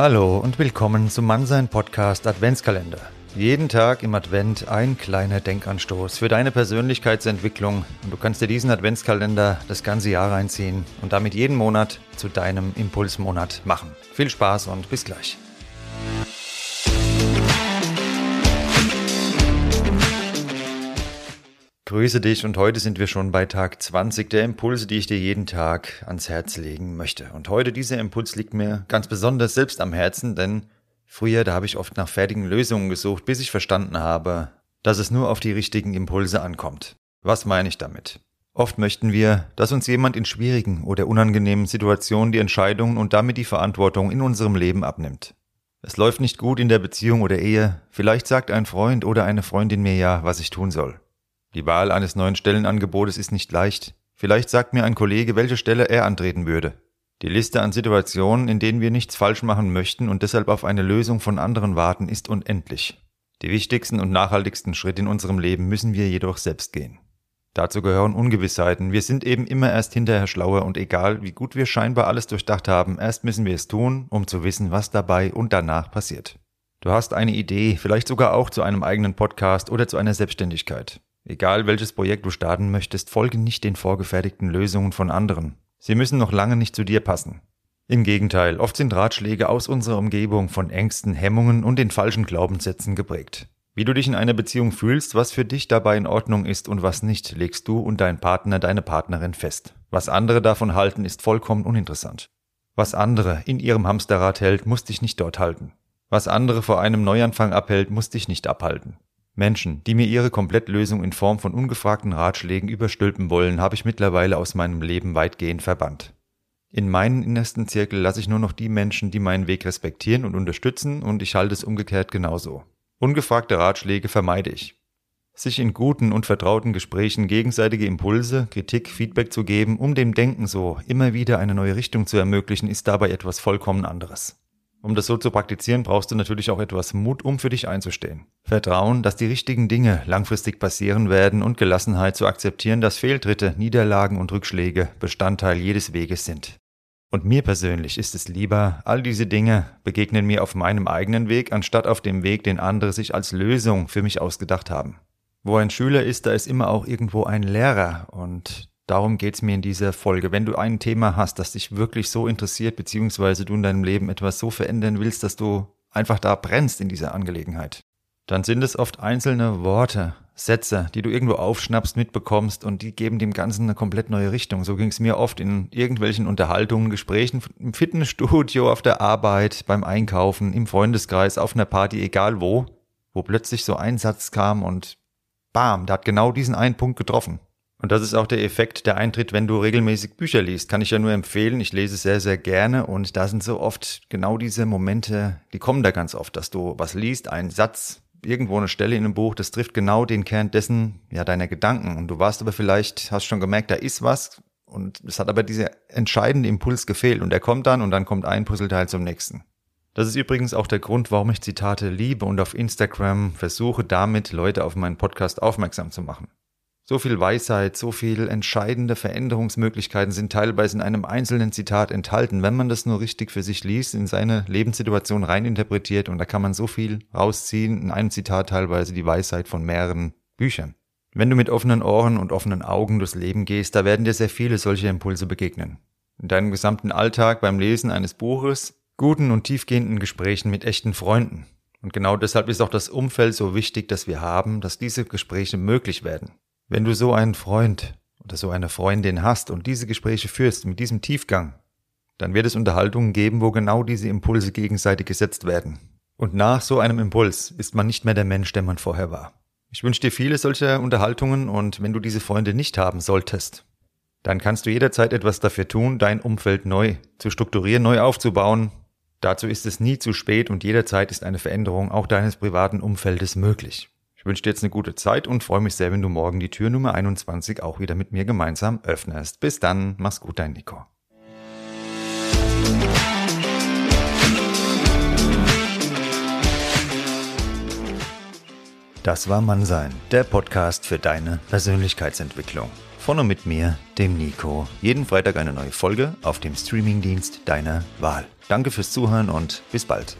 Hallo und willkommen zum Mannsein Podcast Adventskalender. Jeden Tag im Advent ein kleiner Denkanstoß für deine Persönlichkeitsentwicklung und du kannst dir diesen Adventskalender das ganze Jahr reinziehen und damit jeden Monat zu deinem Impulsmonat machen. Viel Spaß und bis gleich. Grüße dich und heute sind wir schon bei Tag 20 der Impulse, die ich dir jeden Tag ans Herz legen möchte. Und heute dieser Impuls liegt mir ganz besonders selbst am Herzen, denn früher, da habe ich oft nach fertigen Lösungen gesucht, bis ich verstanden habe, dass es nur auf die richtigen Impulse ankommt. Was meine ich damit? Oft möchten wir, dass uns jemand in schwierigen oder unangenehmen Situationen die Entscheidungen und damit die Verantwortung in unserem Leben abnimmt. Es läuft nicht gut in der Beziehung oder Ehe, vielleicht sagt ein Freund oder eine Freundin mir ja, was ich tun soll. Die Wahl eines neuen Stellenangebotes ist nicht leicht. Vielleicht sagt mir ein Kollege, welche Stelle er antreten würde. Die Liste an Situationen, in denen wir nichts falsch machen möchten und deshalb auf eine Lösung von anderen warten, ist unendlich. Die wichtigsten und nachhaltigsten Schritte in unserem Leben müssen wir jedoch selbst gehen. Dazu gehören Ungewissheiten. Wir sind eben immer erst hinterher schlauer und egal, wie gut wir scheinbar alles durchdacht haben, erst müssen wir es tun, um zu wissen, was dabei und danach passiert. Du hast eine Idee, vielleicht sogar auch zu einem eigenen Podcast oder zu einer Selbstständigkeit. Egal welches Projekt du starten möchtest, folge nicht den vorgefertigten Lösungen von anderen. Sie müssen noch lange nicht zu dir passen. Im Gegenteil, oft sind Ratschläge aus unserer Umgebung von Ängsten, Hemmungen und den falschen Glaubenssätzen geprägt. Wie du dich in einer Beziehung fühlst, was für dich dabei in Ordnung ist und was nicht, legst du und dein Partner, deine Partnerin fest. Was andere davon halten, ist vollkommen uninteressant. Was andere in ihrem Hamsterrad hält, muss dich nicht dort halten. Was andere vor einem Neuanfang abhält, muss dich nicht abhalten. Menschen, die mir ihre Komplettlösung in Form von ungefragten Ratschlägen überstülpen wollen, habe ich mittlerweile aus meinem Leben weitgehend verbannt. In meinen innersten Zirkel lasse ich nur noch die Menschen, die meinen Weg respektieren und unterstützen, und ich halte es umgekehrt genauso. Ungefragte Ratschläge vermeide ich. Sich in guten und vertrauten Gesprächen gegenseitige Impulse, Kritik, Feedback zu geben, um dem Denken so immer wieder eine neue Richtung zu ermöglichen, ist dabei etwas vollkommen anderes. Um das so zu praktizieren, brauchst du natürlich auch etwas Mut, um für dich einzustehen. Vertrauen, dass die richtigen Dinge langfristig passieren werden und Gelassenheit zu akzeptieren, dass Fehltritte, Niederlagen und Rückschläge Bestandteil jedes Weges sind. Und mir persönlich ist es lieber, all diese Dinge begegnen mir auf meinem eigenen Weg, anstatt auf dem Weg, den andere sich als Lösung für mich ausgedacht haben. Wo ein Schüler ist, da ist immer auch irgendwo ein Lehrer und Darum geht's mir in dieser Folge. Wenn du ein Thema hast, das dich wirklich so interessiert, beziehungsweise du in deinem Leben etwas so verändern willst, dass du einfach da brennst in dieser Angelegenheit, dann sind es oft einzelne Worte, Sätze, die du irgendwo aufschnappst, mitbekommst und die geben dem Ganzen eine komplett neue Richtung. So ging es mir oft in irgendwelchen Unterhaltungen, Gesprächen, im Fitnessstudio, auf der Arbeit, beim Einkaufen, im Freundeskreis, auf einer Party, egal wo, wo plötzlich so ein Satz kam und bam, da hat genau diesen einen Punkt getroffen. Und das ist auch der Effekt, der eintritt, wenn du regelmäßig Bücher liest. Kann ich ja nur empfehlen. Ich lese sehr, sehr gerne und da sind so oft genau diese Momente, die kommen da ganz oft, dass du was liest, einen Satz, irgendwo eine Stelle in einem Buch, das trifft genau den Kern dessen, ja, deiner Gedanken. Und du warst aber vielleicht, hast schon gemerkt, da ist was und es hat aber dieser entscheidende Impuls gefehlt und der kommt dann und dann kommt ein Puzzleteil zum nächsten. Das ist übrigens auch der Grund, warum ich Zitate liebe und auf Instagram versuche, damit Leute auf meinen Podcast aufmerksam zu machen. So viel Weisheit, so viel entscheidende Veränderungsmöglichkeiten sind teilweise in einem einzelnen Zitat enthalten, wenn man das nur richtig für sich liest, in seine Lebenssituation reininterpretiert und da kann man so viel rausziehen, in einem Zitat teilweise die Weisheit von mehreren Büchern. Wenn du mit offenen Ohren und offenen Augen durchs Leben gehst, da werden dir sehr viele solche Impulse begegnen. In deinem gesamten Alltag beim Lesen eines Buches, guten und tiefgehenden Gesprächen mit echten Freunden. Und genau deshalb ist auch das Umfeld so wichtig, dass wir haben, dass diese Gespräche möglich werden. Wenn du so einen Freund oder so eine Freundin hast und diese Gespräche führst mit diesem Tiefgang, dann wird es Unterhaltungen geben, wo genau diese Impulse gegenseitig gesetzt werden. Und nach so einem Impuls ist man nicht mehr der Mensch, der man vorher war. Ich wünsche dir viele solcher Unterhaltungen und wenn du diese Freunde nicht haben solltest, dann kannst du jederzeit etwas dafür tun, dein Umfeld neu zu strukturieren, neu aufzubauen. Dazu ist es nie zu spät und jederzeit ist eine Veränderung auch deines privaten Umfeldes möglich. Wünsche dir jetzt eine gute Zeit und freue mich sehr, wenn du morgen die Tür Nummer 21 auch wieder mit mir gemeinsam öffnest. Bis dann, mach's gut, dein Nico. Das war Mannsein, der Podcast für deine Persönlichkeitsentwicklung. Von und mit mir, dem Nico. Jeden Freitag eine neue Folge auf dem Streamingdienst deiner Wahl. Danke fürs Zuhören und bis bald.